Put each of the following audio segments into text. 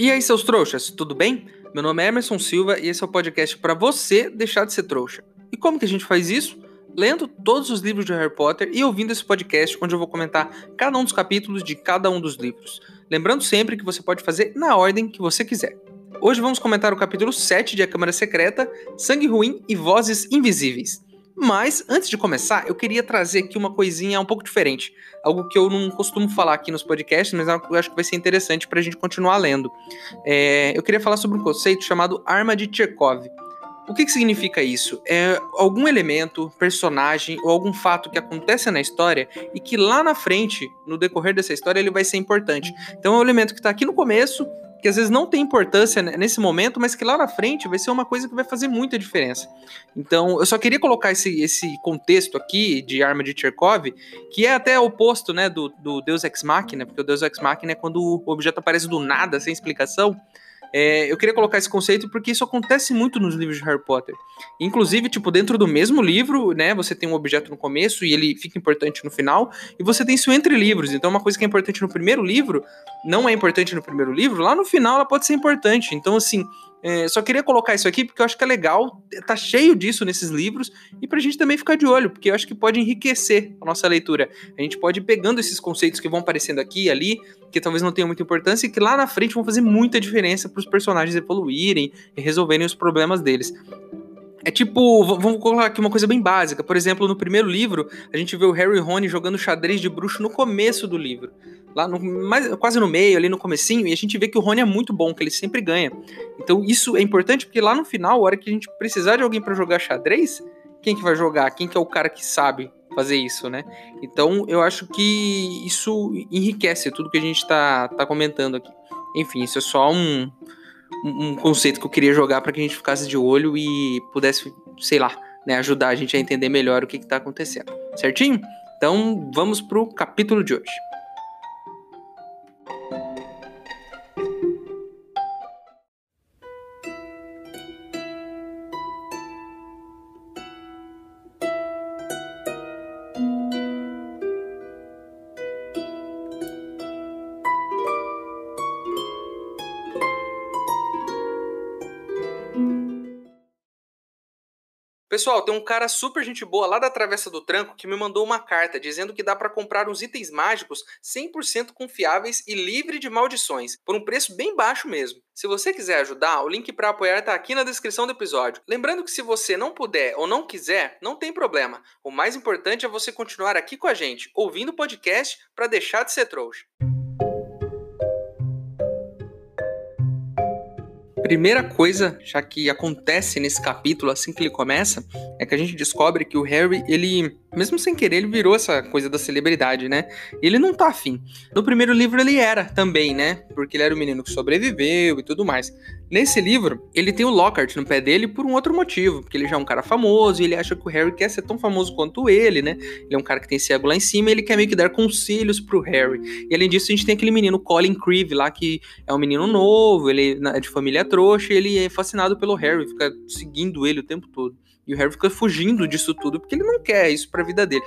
E aí, seus trouxas, tudo bem? Meu nome é Emerson Silva e esse é o podcast para você deixar de ser trouxa. E como que a gente faz isso? Lendo todos os livros de Harry Potter e ouvindo esse podcast onde eu vou comentar cada um dos capítulos de cada um dos livros. Lembrando sempre que você pode fazer na ordem que você quiser. Hoje vamos comentar o capítulo 7 de A Câmara Secreta, Sangue Ruim e Vozes Invisíveis. Mas, antes de começar, eu queria trazer aqui uma coisinha um pouco diferente. Algo que eu não costumo falar aqui nos podcasts, mas é eu acho que vai ser interessante para a gente continuar lendo. É, eu queria falar sobre um conceito chamado arma de Chekhov. O que, que significa isso? É algum elemento, personagem ou algum fato que acontece na história e que lá na frente, no decorrer dessa história, ele vai ser importante. Então é um elemento que está aqui no começo que às vezes não tem importância nesse momento, mas que lá na frente vai ser uma coisa que vai fazer muita diferença. Então, eu só queria colocar esse, esse contexto aqui de arma de Chekhov, que é até oposto né, do, do Deus Ex Machina, porque o Deus Ex Machina é quando o objeto aparece do nada, sem explicação. É, eu queria colocar esse conceito porque isso acontece muito nos livros de Harry Potter. Inclusive, tipo, dentro do mesmo livro, né, você tem um objeto no começo e ele fica importante no final, e você tem isso entre livros. Então, uma coisa que é importante no primeiro livro não é importante no primeiro livro, lá no final ela pode ser importante. Então, assim, é, só queria colocar isso aqui porque eu acho que é legal, tá cheio disso nesses livros, e pra gente também ficar de olho, porque eu acho que pode enriquecer a nossa leitura. A gente pode ir pegando esses conceitos que vão aparecendo aqui e ali, que talvez não tenham muita importância, e que lá na frente vão fazer muita diferença para os personagens evoluírem e resolverem os problemas deles. É tipo, vamos colocar aqui uma coisa bem básica. Por exemplo, no primeiro livro, a gente vê o Harry e Rony jogando xadrez de bruxo no começo do livro. Lá no, mais, quase no meio, ali no comecinho, e a gente vê que o Rony é muito bom, que ele sempre ganha. Então isso é importante porque lá no final, a hora que a gente precisar de alguém para jogar xadrez, quem que vai jogar? Quem que é o cara que sabe fazer isso, né? Então eu acho que isso enriquece tudo que a gente tá, tá comentando aqui. Enfim, isso é só um, um conceito que eu queria jogar para que a gente ficasse de olho e pudesse, sei lá, né, ajudar a gente a entender melhor o que está acontecendo. Certinho? Então vamos pro capítulo de hoje. Pessoal, tem um cara super gente boa lá da Travessa do Tranco que me mandou uma carta dizendo que dá para comprar uns itens mágicos 100% confiáveis e livre de maldições, por um preço bem baixo mesmo. Se você quiser ajudar, o link para apoiar tá aqui na descrição do episódio. Lembrando que se você não puder ou não quiser, não tem problema. O mais importante é você continuar aqui com a gente, ouvindo o podcast para deixar de ser trouxa. Primeira coisa, já que acontece nesse capítulo assim que ele começa, é que a gente descobre que o Harry, ele, mesmo sem querer, ele virou essa coisa da celebridade, né? Ele não tá afim. No primeiro livro ele era também, né? Porque ele era o menino que sobreviveu e tudo mais. Nesse livro, ele tem o Lockhart no pé dele por um outro motivo, porque ele já é um cara famoso e ele acha que o Harry quer ser tão famoso quanto ele, né? Ele é um cara que tem cego lá em cima e ele quer meio que dar conselhos pro Harry. E além disso, a gente tem aquele menino Colin Creevy lá, que é um menino novo, ele é de família trouxa, e ele é fascinado pelo Harry, fica seguindo ele o tempo todo. E o Harry fica fugindo disso tudo, porque ele não quer isso pra vida dele.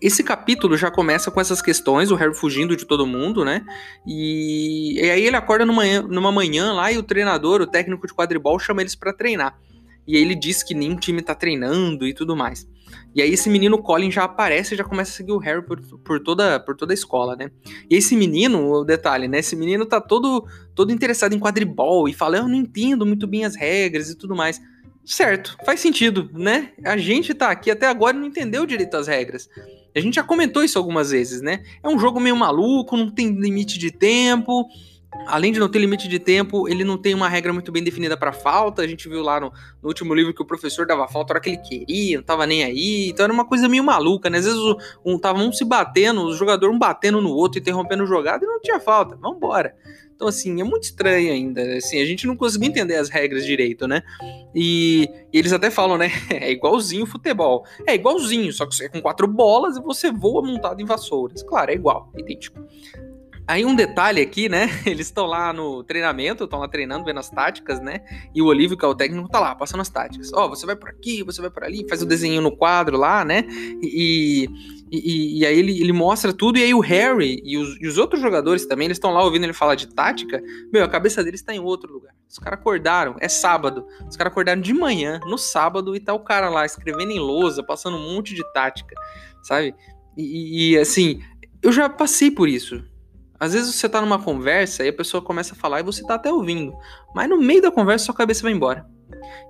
Esse capítulo já começa com essas questões, o Harry fugindo de todo mundo, né? E, e aí ele acorda numa, numa manhã lá e o treinador, o técnico de quadribol, chama eles para treinar. E aí ele diz que nenhum time tá treinando e tudo mais. E aí esse menino Colin já aparece e já começa a seguir o Harry por, por, toda, por toda a escola, né? E esse menino, o detalhe, né? Esse menino tá todo, todo interessado em quadribol e fala, eu não entendo muito bem as regras e tudo mais. Certo, faz sentido, né? A gente tá aqui até agora e não entendeu direito as regras. A gente já comentou isso algumas vezes, né? É um jogo meio maluco, não tem limite de tempo. Além de não ter limite de tempo, ele não tem uma regra muito bem definida para falta. A gente viu lá no, no, último livro que o professor dava falta a hora que ele queria, não tava nem aí. Então era uma coisa meio maluca, né? Às vezes um, tava um se batendo, o jogador um batendo no outro, interrompendo o jogado e não tinha falta. Vambora. Então, assim, é muito estranho ainda. Assim, a gente não conseguiu entender as regras direito, né? E, e eles até falam, né? É igualzinho futebol. É igualzinho, só que você é com quatro bolas e você voa montado em vassouras. Claro, é igual, idêntico. Aí um detalhe aqui, né? Eles estão lá no treinamento, estão lá treinando, vendo as táticas, né? E o Olívio, que é o técnico, tá lá, passando as táticas. Ó, oh, você vai por aqui, você vai por ali, faz o desenho no quadro lá, né? E, e, e aí ele, ele mostra tudo, e aí o Harry e os, e os outros jogadores também, eles estão lá ouvindo ele falar de tática. Meu, a cabeça deles tá em outro lugar. Os caras acordaram, é sábado. Os caras acordaram de manhã, no sábado, e tá o cara lá escrevendo em lousa, passando um monte de tática, sabe? e, e assim, eu já passei por isso às vezes você tá numa conversa e a pessoa começa a falar e você tá até ouvindo, mas no meio da conversa sua cabeça vai embora.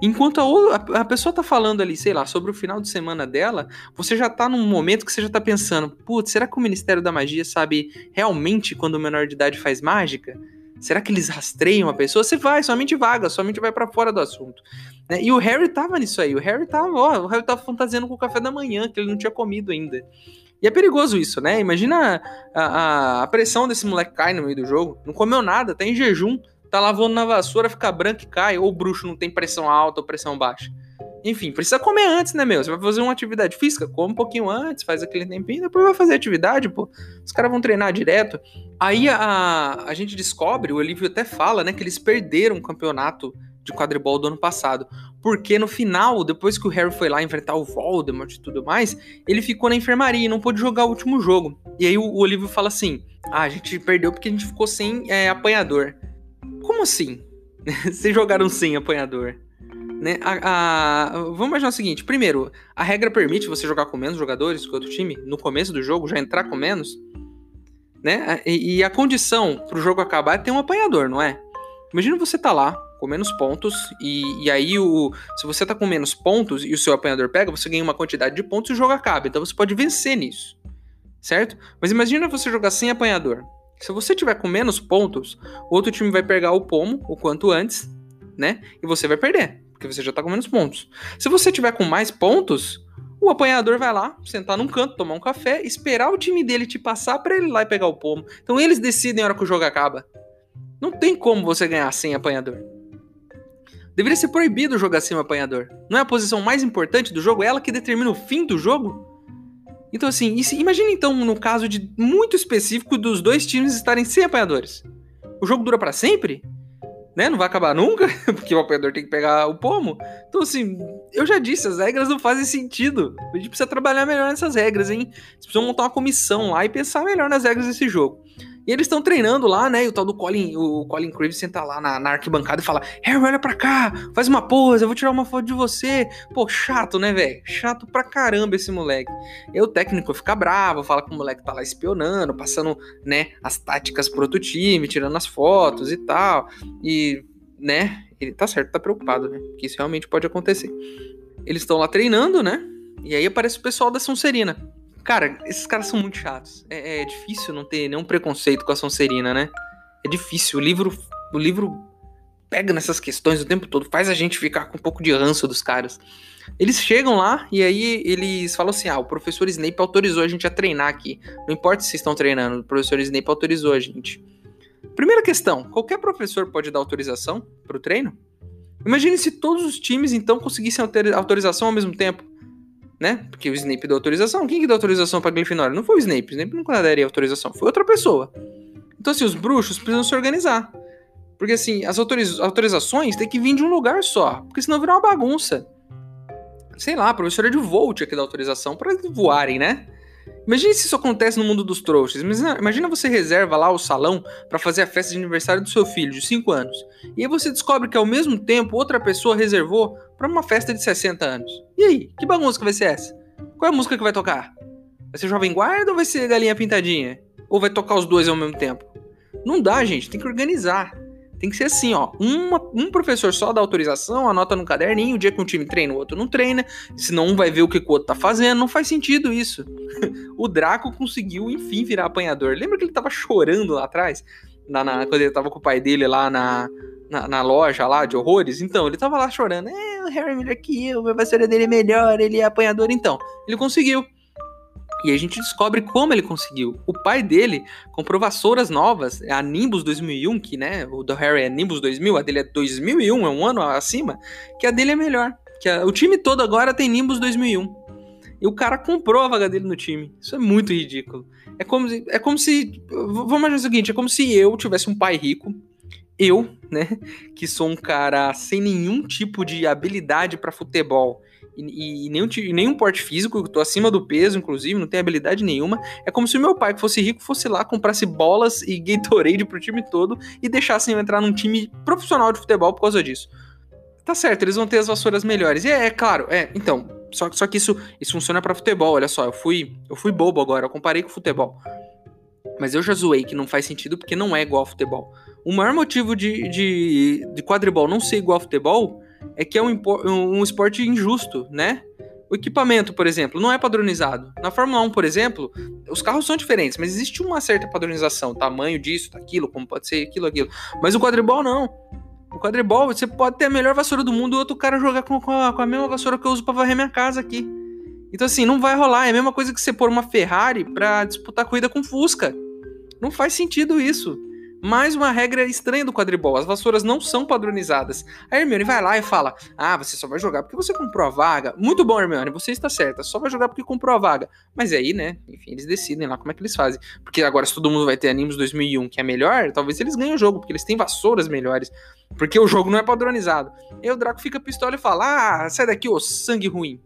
Enquanto a, a, pessoa tá falando ali, sei lá, sobre o final de semana dela, você já tá num momento que você já tá pensando, putz, será que o Ministério da Magia sabe realmente quando o menor de idade faz mágica? Será que eles rastreiam a pessoa? Você vai, sua mente vaga, sua mente vai para fora do assunto. Né? E o Harry tava nisso aí, o Harry tava, ó, o Harry tava fantasiando com o café da manhã, que ele não tinha comido ainda. E é perigoso isso, né? Imagina a, a, a, pressão desse moleque cai no meio do jogo. Não comeu nada, tá em jejum, tá lavando na vassoura, fica branco e cai. Ou o bruxo não tem pressão alta ou pressão baixa. Enfim, precisa comer antes, né, meu? Você vai fazer uma atividade física, come um pouquinho antes, faz aquele tempinho, depois vai fazer atividade, pô. Os caras vão treinar direto. Aí a, a gente descobre, o Olívio até fala, né, que eles perderam o campeonato de quadribol do ano passado. Porque no final, depois que o Harry foi lá enfrentar o Voldemort e tudo mais, ele ficou na enfermaria e não pôde jogar o último jogo. E aí o, o Olívio fala assim: Ah, a gente perdeu porque a gente ficou sem é, apanhador. Como assim? Vocês jogaram sem apanhador? Né? A, a, vamos imaginar o seguinte: primeiro, a regra permite você jogar com menos jogadores que outro time no começo do jogo, já entrar com menos. Né? E, e a condição para o jogo acabar é ter um apanhador, não é? Imagina você tá lá, com menos pontos, e, e aí o, se você tá com menos pontos e o seu apanhador pega, você ganha uma quantidade de pontos e o jogo acaba. Então você pode vencer nisso, certo? Mas imagina você jogar sem apanhador. Se você tiver com menos pontos, o outro time vai pegar o pomo o quanto antes, né? E você vai perder, porque você já tá com menos pontos. Se você tiver com mais pontos, o apanhador vai lá, sentar num canto, tomar um café, esperar o time dele te passar para ele ir lá e pegar o pomo. Então eles decidem a hora que o jogo acaba. Não tem como você ganhar sem apanhador. Deveria ser proibido jogar sem o apanhador. Não é a posição mais importante do jogo? É ela que determina o fim do jogo? Então, assim, imagine então no caso de muito específico dos dois times estarem sem apanhadores. O jogo dura para sempre? Né? Não vai acabar nunca, porque o apanhador tem que pegar o pomo. Então, assim, eu já disse, as regras não fazem sentido. A gente precisa trabalhar melhor nessas regras, hein? Vocês precisam montar uma comissão lá e pensar melhor nas regras desse jogo. E eles estão treinando lá, né? E o tal do Colin, o Colin Creevy senta lá na, na, arquibancada e fala: Harry, olha pra cá, faz uma pose, eu vou tirar uma foto de você. Pô, chato, né, velho? Chato pra caramba esse moleque. E o técnico fica bravo, fala que o moleque tá lá espionando, passando, né, as táticas pro outro time, tirando as fotos e tal. E, né, ele tá certo, tá preocupado, né? Que isso realmente pode acontecer. Eles estão lá treinando, né? E aí aparece o pessoal da Sonserina. Cara, esses caras são muito chatos. É, é, difícil não ter nenhum preconceito com a Sonserina, né? É difícil. O livro, o livro pega nessas questões o tempo todo, faz a gente ficar com um pouco de ranço dos caras. Eles chegam lá e aí eles falam assim: ah, o professor Snape autorizou a gente a treinar aqui. Não importa se estão treinando, o professor Snape autorizou a gente. Primeira questão: qualquer professor pode dar autorização para o treino? Imagine se todos os times então conseguissem autorização ao mesmo tempo né? Porque o Snape deu autorização. Quem que deu autorização pra Grifinória? Não foi o Snape. O Snape nunca daria autorização. Foi outra pessoa. Então, assim, os bruxos precisam se organizar. Porque, assim, as autoriz autorizações têm que vir de um lugar só. Porque senão virar uma bagunça. Sei lá, a professora de Volt aqui dá autorização para voarem, né? Imagine se isso acontece no mundo dos trouxas. Imagina, imagina você reserva lá o salão para fazer a festa de aniversário do seu filho de 5 anos. E aí você descobre que ao mesmo tempo outra pessoa reservou para uma festa de 60 anos. E aí, que bagunça que vai ser essa? Qual é a música que vai tocar? Vai ser Jovem Guarda ou vai ser Galinha Pintadinha? Ou vai tocar os dois ao mesmo tempo? Não dá, gente, tem que organizar. Tem que ser assim, ó. Uma, um professor só dá autorização, anota no caderninho, o dia que um time treina, o outro não treina, senão um vai ver o que o outro tá fazendo. Não faz sentido isso. o Draco conseguiu, enfim, virar apanhador. Lembra que ele tava chorando lá atrás? Na, na, quando ele tava com o pai dele lá na, na, na, loja lá de horrores? Então, ele tava lá chorando. É, o Harry melhor que eu, a vassoura dele é melhor, ele é apanhador. Então, ele conseguiu. E a gente descobre como ele conseguiu. O pai dele comprou vassouras novas, a Nimbus 2001, que né, o do Harry é Nimbus 2000, a dele é 2001, é um ano acima, que a dele é melhor. Que a, o time todo agora tem Nimbus 2001. E o cara comprou a vaga dele no time. Isso é muito ridículo. É como. É como se. Vamos imaginar o seguinte: é como se eu tivesse um pai rico. Eu, né? Que sou um cara sem nenhum tipo de habilidade para futebol e, e nenhum, nenhum porte físico, eu tô acima do peso, inclusive, não tenho habilidade nenhuma. É como se o meu pai, que fosse rico, fosse lá, comprasse bolas e Gatorade pro time todo e deixassem eu entrar num time profissional de futebol por causa disso. Tá certo, eles vão ter as vassouras melhores. E é, é claro, é, então, só, só que isso, isso funciona para futebol, olha só, eu fui, eu fui bobo agora, eu comparei com futebol. Mas eu já zoei que não faz sentido porque não é igual ao futebol. O maior motivo de, de, de quadribol não ser igual ao futebol é que é um, um esporte injusto, né? O equipamento, por exemplo, não é padronizado. Na Fórmula 1, por exemplo, os carros são diferentes, mas existe uma certa padronização, tamanho disso, daquilo, como pode ser aquilo, aquilo. Mas o quadribol não. O quadribol, você pode ter a melhor vassoura do mundo e outro cara jogar com, com, a, com a mesma vassoura que eu uso para varrer minha casa aqui. Então, assim, não vai rolar. É a mesma coisa que você pôr uma Ferrari pra disputar corrida com Fusca. Não faz sentido isso. Mais uma regra estranha do quadribol: as vassouras não são padronizadas. A Hermione vai lá e fala: Ah, você só vai jogar porque você comprou a vaga. Muito bom, Hermione, você está certa, só vai jogar porque comprou a vaga. Mas aí, né, enfim, eles decidem lá como é que eles fazem. Porque agora, se todo mundo vai ter Animes 2001 que é melhor, talvez eles ganhem o jogo, porque eles têm vassouras melhores. Porque o jogo não é padronizado. E o Draco fica pistola e fala: Ah, sai daqui, ô sangue ruim.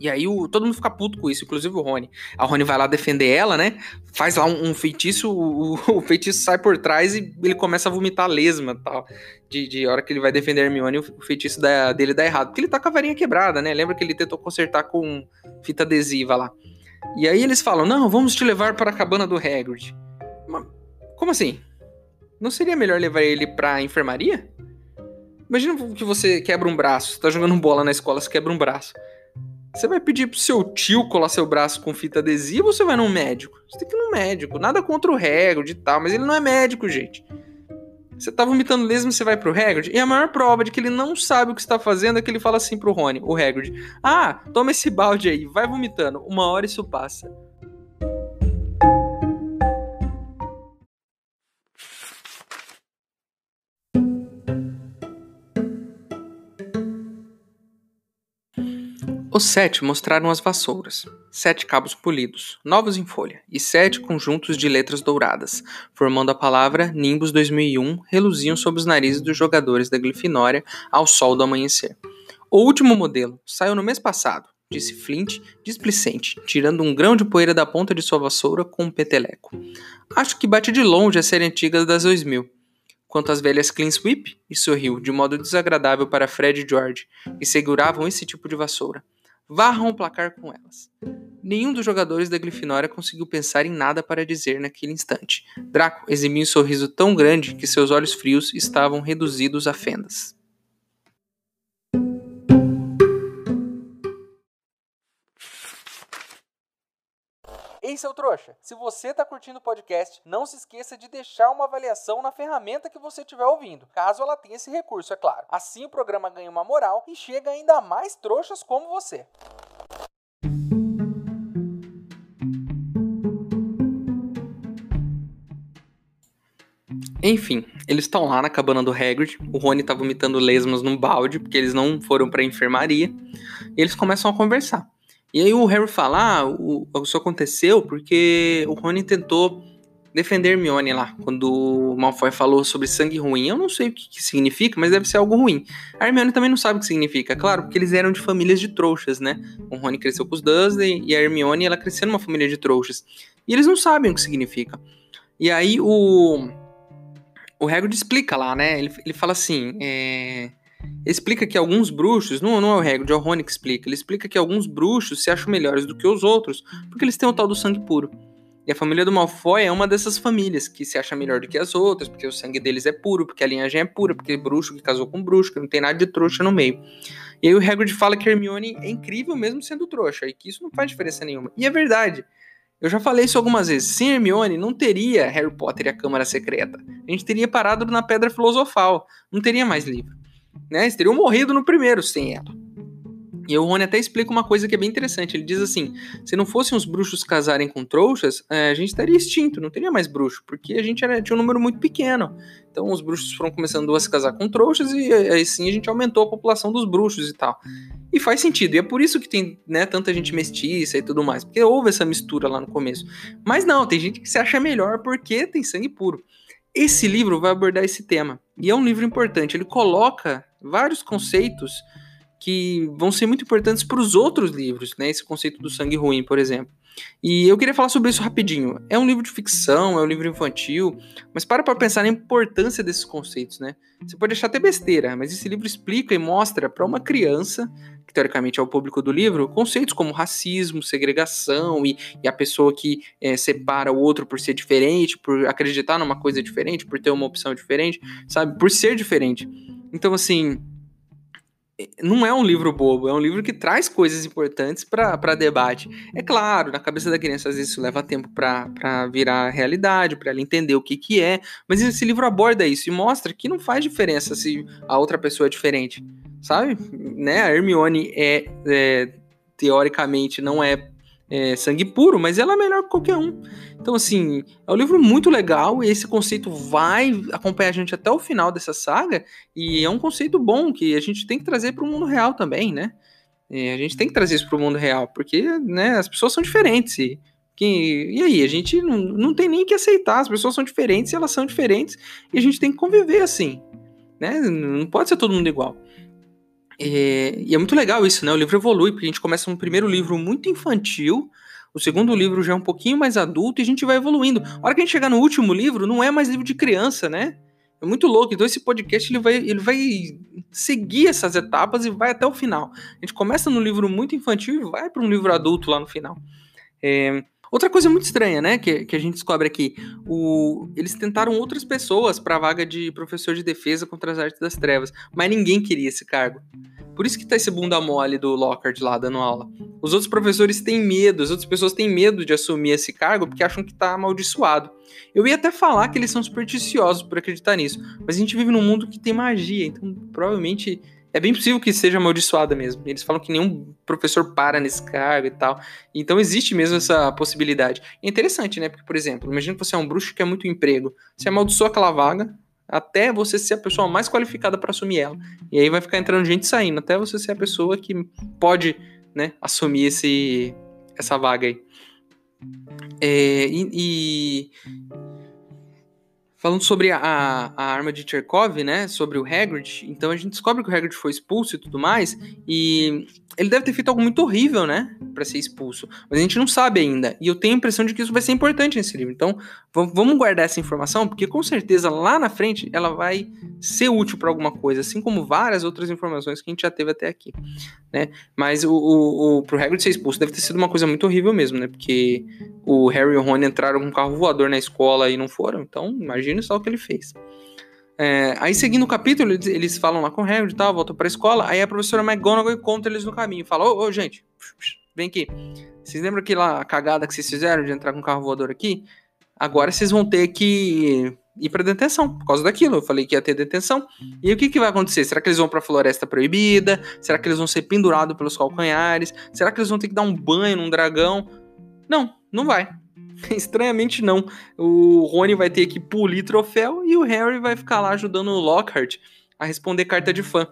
E aí o, todo mundo fica puto com isso, inclusive o Rony. A Rony vai lá defender ela, né? Faz lá um, um feitiço, o, o, feitiço sai por trás e ele começa a vomitar lesma tal. De, de hora que ele vai defender a Hermione, o feitiço da, dele dá errado. Porque ele tá com a varinha quebrada, né? Lembra que ele tentou consertar com fita adesiva lá. E aí eles falam: Não, vamos te levar para a cabana do Hagrid. Mas, como assim? Não seria melhor levar ele pra enfermaria? Imagina que você quebra um braço, você tá jogando bola na escola, você quebra um braço. Você vai pedir pro seu tio colar seu braço com fita adesiva ou você vai num médico? Você tem que ir num médico. Nada contra o Hagrid e tal, mas ele não é médico, gente. Você tá vomitando lesma, você vai pro Hagrid? E a maior prova de que ele não sabe o que está fazendo é que ele fala assim pro Rony, o Hagrid. Ah, toma esse balde aí, vai vomitando. Uma hora isso passa. Os sete mostraram as vassouras, sete cabos polidos, novos em folha, e sete conjuntos de letras douradas, formando a palavra Nimbus 2001, reluziam sob os narizes dos jogadores da Grifinória ao sol do amanhecer. O último modelo saiu no mês passado, disse Flint, displicente, tirando um grão de poeira da ponta de sua vassoura com um peteleco. Acho que bate de longe a série antiga das 2000 quanto às velhas Clean Sweep, e sorriu de modo desagradável para Fred e George, que seguravam esse tipo de vassoura varram o placar com elas. Nenhum dos jogadores da Grifinória conseguiu pensar em nada para dizer naquele instante. Draco exibiu um sorriso tão grande que seus olhos frios estavam reduzidos a fendas. Ei, seu trouxa, se você está curtindo o podcast, não se esqueça de deixar uma avaliação na ferramenta que você estiver ouvindo, caso ela tenha esse recurso, é claro. Assim o programa ganha uma moral e chega ainda mais trouxas como você. Enfim, eles estão lá na cabana do Hagrid. O Rony tá vomitando lesmas num balde, porque eles não foram pra enfermaria. E eles começam a conversar. E aí o Harry fala, ah, o, isso aconteceu porque o Rony tentou defender Hermione lá, quando o Malfoy falou sobre sangue ruim. Eu não sei o que, que, significa, mas deve ser algo ruim. A Hermione também não sabe o que significa, claro, porque eles eram de famílias de trouxas, né? O Rony cresceu com os Dursley e a Hermione, ela cresceu numa família de trouxas. E eles não sabem o que significa. E aí o... O Hagrid explica lá, né? Ele, ele fala assim, é explica que alguns bruxos, não, não é o Hagrid, é o Rony que explica, ele explica que alguns bruxos se acham melhores do que os outros, porque eles têm o tal do sangue puro. E a família do Malfoy é uma dessas famílias que se acha melhor do que as outras, porque o sangue deles é puro, porque a linhagem é pura, porque é bruxo que casou com bruxo, que não tem nada de trouxa no meio. E aí o Hagrid fala que Hermione é incrível mesmo sendo trouxa, e que isso não faz diferença nenhuma. E é verdade. Eu já falei isso algumas vezes. Sem Hermione, não teria Harry Potter e a Câmara Secreta. A gente teria parado na Pedra Filosofal. Não teria mais livro. Né? Eles teriam morrido no primeiro sem ela. E o Rony até explica uma coisa que é bem interessante. Ele diz assim: se não fossem os bruxos casarem com trouxas, é, a gente estaria extinto, não teria mais bruxo, porque a gente era, tinha um número muito pequeno. Então os bruxos foram começando a se casar com trouxas e aí sim a gente aumentou a população dos bruxos e tal. E faz sentido, e é por isso que tem né, tanta gente mestiça e tudo mais, porque houve essa mistura lá no começo. Mas não, tem gente que se acha melhor porque tem sangue puro. Esse livro vai abordar esse tema, e é um livro importante. Ele coloca vários conceitos que vão ser muito importantes para os outros livros, né? Esse conceito do sangue ruim, por exemplo. E eu queria falar sobre isso rapidinho. É um livro de ficção, é um livro infantil, mas para para pensar na importância desses conceitos, né? Você pode achar até besteira, mas esse livro explica e mostra para uma criança, que teoricamente é o público do livro, conceitos como racismo, segregação e, e a pessoa que é, separa o outro por ser diferente, por acreditar numa coisa diferente, por ter uma opção diferente, sabe? Por ser diferente. Então, assim, não é um livro bobo, é um livro que traz coisas importantes para debate. É claro, na cabeça da criança às vezes isso leva tempo para virar realidade, para ela entender o que, que é, mas esse livro aborda isso e mostra que não faz diferença se a outra pessoa é diferente, sabe? Né? A Hermione é, é teoricamente não é é, sangue puro, mas ela é melhor que qualquer um. Então, assim, é um livro muito legal e esse conceito vai acompanhar a gente até o final dessa saga e é um conceito bom que a gente tem que trazer para o mundo real também, né? É, a gente tem que trazer isso para o mundo real, porque né, as pessoas são diferentes. E, que, e aí, a gente não, não tem nem que aceitar, as pessoas são diferentes e elas são diferentes e a gente tem que conviver assim. Né? Não pode ser todo mundo igual. É, e é muito legal isso, né? O livro evolui, porque a gente começa um primeiro livro muito infantil, o segundo livro já é um pouquinho mais adulto e a gente vai evoluindo. A hora que a gente chegar no último livro, não é mais livro de criança, né? É muito louco. Então esse podcast ele vai, ele vai seguir essas etapas e vai até o final. A gente começa no livro muito infantil e vai para um livro adulto lá no final. É, Outra coisa muito estranha, né, que, que a gente descobre aqui, o, eles tentaram outras pessoas para a vaga de professor de defesa contra as artes das trevas, mas ninguém queria esse cargo. Por isso que tá esse bunda mole do Lockhart lá dando aula. Os outros professores têm medo, as outras pessoas têm medo de assumir esse cargo porque acham que tá amaldiçoado. Eu ia até falar que eles são supersticiosos por acreditar nisso, mas a gente vive num mundo que tem magia, então provavelmente é bem possível que seja amaldiçoada mesmo. Eles falam que nenhum professor para nesse cargo e tal. Então existe mesmo essa possibilidade. É interessante, né? Porque, por exemplo, imagina que você é um bruxo que quer muito emprego. Você amaldiçoa aquela vaga até você ser a pessoa mais qualificada para assumir ela. E aí vai ficar entrando gente saindo, até você ser a pessoa que pode, né, assumir esse, essa vaga aí. É, e, e Falando sobre a, a, arma de Cherkov, né? Sobre o Hagrid. Então a gente descobre que o Hagrid foi expulso e tudo mais. E ele deve ter feito algo muito horrível, né? Para ser expulso. Mas a gente não sabe ainda. E eu tenho a impressão de que isso vai ser importante nesse livro. Então vamos guardar essa informação, porque com certeza lá na frente ela vai ser útil para alguma coisa. Assim como várias outras informações que a gente já teve até aqui. Né? Mas o, o, o, pro Hagrid ser expulso deve ter sido uma coisa muito horrível mesmo, né? Porque o Harry e o Rony entraram com um carro voador na escola e não foram. Então Imagine só o que ele fez. É, aí, seguindo o capítulo, eles, eles falam lá com o Harry e tal, voltam pra escola. Aí a professora McGonagall encontra eles no caminho. Fala: Ô, ô, gente, vem aqui. Vocês lembram aquela cagada que vocês fizeram de entrar com um carro voador aqui? Agora vocês vão ter que ir pra detenção por causa daquilo. Eu falei que ia ter detenção. E o que, que vai acontecer? Será que eles vão pra floresta proibida? Será que eles vão ser pendurados pelos calcanhares? Será que eles vão ter que dar um banho num dragão? Não, não vai. Estranhamente não. O Rony vai ter que polir troféu e o Harry vai ficar lá ajudando o Lockhart a responder carta de fã.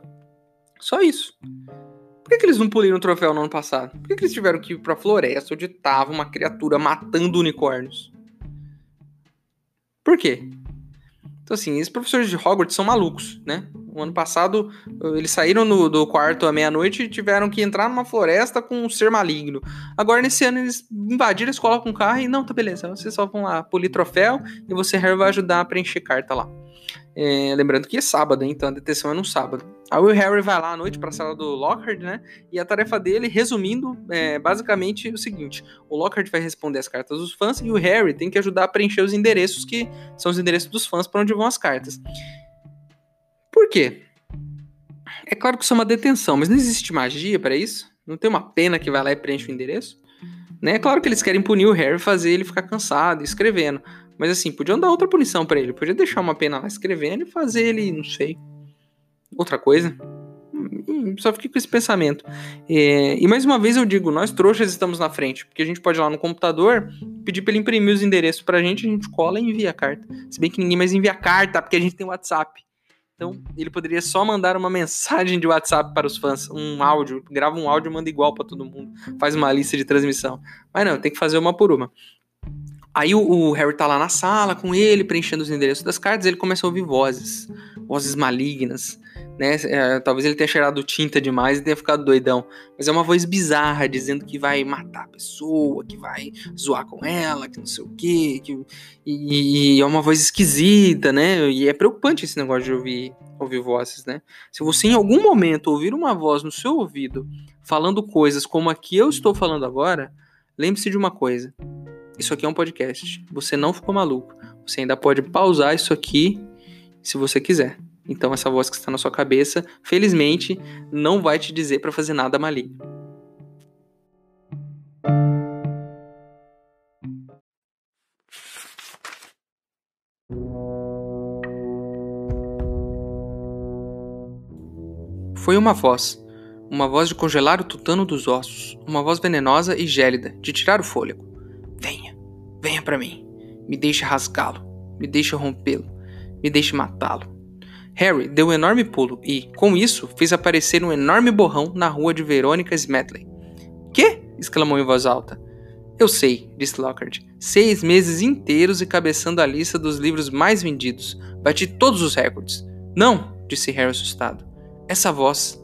Só isso. Por que, que eles não puliram o troféu no ano passado? Por que, que eles tiveram que ir pra floresta onde tava uma criatura matando unicórnios? Por quê? Então, assim, esses professores de Hogwarts são malucos, né? O ano passado, eles saíram no, do quarto à meia-noite e tiveram que entrar numa floresta com um ser maligno. Agora, nesse ano, eles invadiram a escola com carro e não, tá beleza, vocês só vão lá polir troféu e você, Harry, vai ajudar a preencher carta lá. É, lembrando que é sábado, então a detenção é no sábado. Aí o Harry vai lá à noite para a sala do Lockhart, né? E a tarefa dele, resumindo, é basicamente o seguinte: o Lockhart vai responder as cartas dos fãs e o Harry tem que ajudar a preencher os endereços que são os endereços dos fãs para onde vão as cartas. Por quê? É claro que isso é uma detenção, mas não existe magia para isso? Não tem uma pena que vai lá e preenche o endereço? Né? É claro que eles querem punir o Harry, fazer ele ficar cansado, escrevendo. Mas assim, podiam dar outra punição para ele. Podia deixar uma pena lá escrevendo e fazer ele, não sei, outra coisa. Hum, só fiquei com esse pensamento. É, e mais uma vez eu digo, nós trouxas estamos na frente, porque a gente pode ir lá no computador, pedir para ele imprimir os endereços pra gente, a gente cola e envia a carta. Se bem que ninguém mais envia carta, porque a gente tem WhatsApp. Então, ele poderia só mandar uma mensagem de WhatsApp para os fãs, um áudio, grava um áudio manda igual para todo mundo, faz uma lista de transmissão. Mas não, tem que fazer uma por uma. Aí o, o, Harry tá lá na sala com ele, preenchendo os endereços das cartas, ele começa a ouvir vozes, vozes malignas, né? É, talvez ele tenha cheirado tinta demais e tenha ficado doidão. Mas é uma voz bizarra, dizendo que vai matar a pessoa, que vai zoar com ela, que não sei o quê. Que... E, e é uma voz esquisita, né? E é preocupante esse negócio de ouvir, ouvir vozes, né? Se você em algum momento ouvir uma voz no seu ouvido falando coisas como a que eu estou falando agora, lembre-se de uma coisa. Isso aqui é um podcast. Você não ficou maluco. Você ainda pode pausar isso aqui se você quiser. Então essa voz que está na sua cabeça, felizmente, não vai te dizer para fazer nada maligno. Foi uma voz, uma voz de congelar o tutano dos ossos, uma voz venenosa e gélida, de tirar o fôlego. Venha, venha para mim, me deixe rasgá-lo, me deixe rompê-lo, me deixe matá-lo. Harry deu um enorme pulo e, com isso, fez aparecer um enorme borrão na rua de Verônica Smedley. Que? exclamou em voz alta. Eu sei, disse Lockhart. Seis meses inteiros e cabeçando a lista dos livros mais vendidos. Bati todos os recordes. Não, disse Harry assustado. Essa voz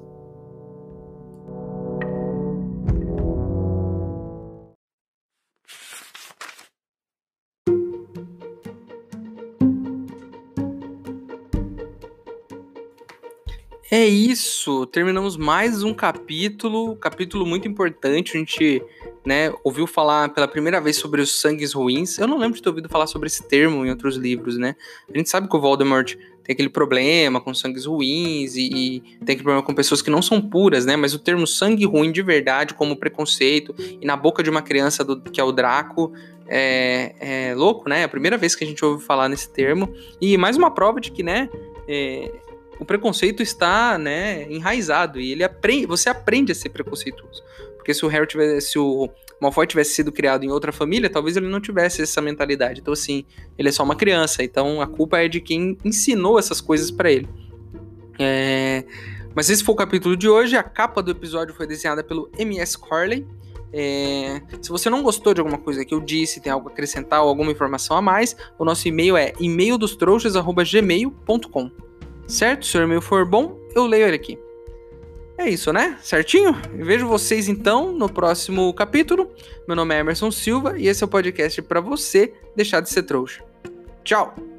É isso, terminamos mais um capítulo, capítulo muito importante. A gente, né, ouviu falar pela primeira vez sobre os sangues ruins. Eu não lembro de ter ouvido falar sobre esse termo em outros livros, né? A gente sabe que o Voldemort tem aquele problema com sangues ruins e, e tem aquele problema com pessoas que não são puras, né? Mas o termo sangue ruim de verdade, como preconceito, e na boca de uma criança do, que é o Draco, é, é, louco, né? É a primeira vez que a gente ouve falar nesse termo. E mais uma prova de que, né? É, o preconceito está, né, enraizado e ele aprende, você aprende a ser preconceituoso. Porque se o Harry tivesse, se o Malfoy tivesse sido criado em outra família, talvez ele não tivesse essa mentalidade. Então assim, ele é só uma criança, então a culpa é de quem ensinou essas coisas para ele. É... Mas esse foi o capítulo de hoje. A capa do episódio foi desenhada pelo M.S. Corley. É... Se você não gostou de alguma coisa que eu disse, tem algo a acrescentar ou alguma informação a mais, o nosso e-mail é e-maildostrouxas.gmail.com. Certo? Se o e-mail for bom, eu leio ele aqui. É isso, né? Certinho? vejo vocês então no próximo capítulo. Meu nome é Emerson Silva e esse é o podcast para você deixar de ser trouxa. Tchau!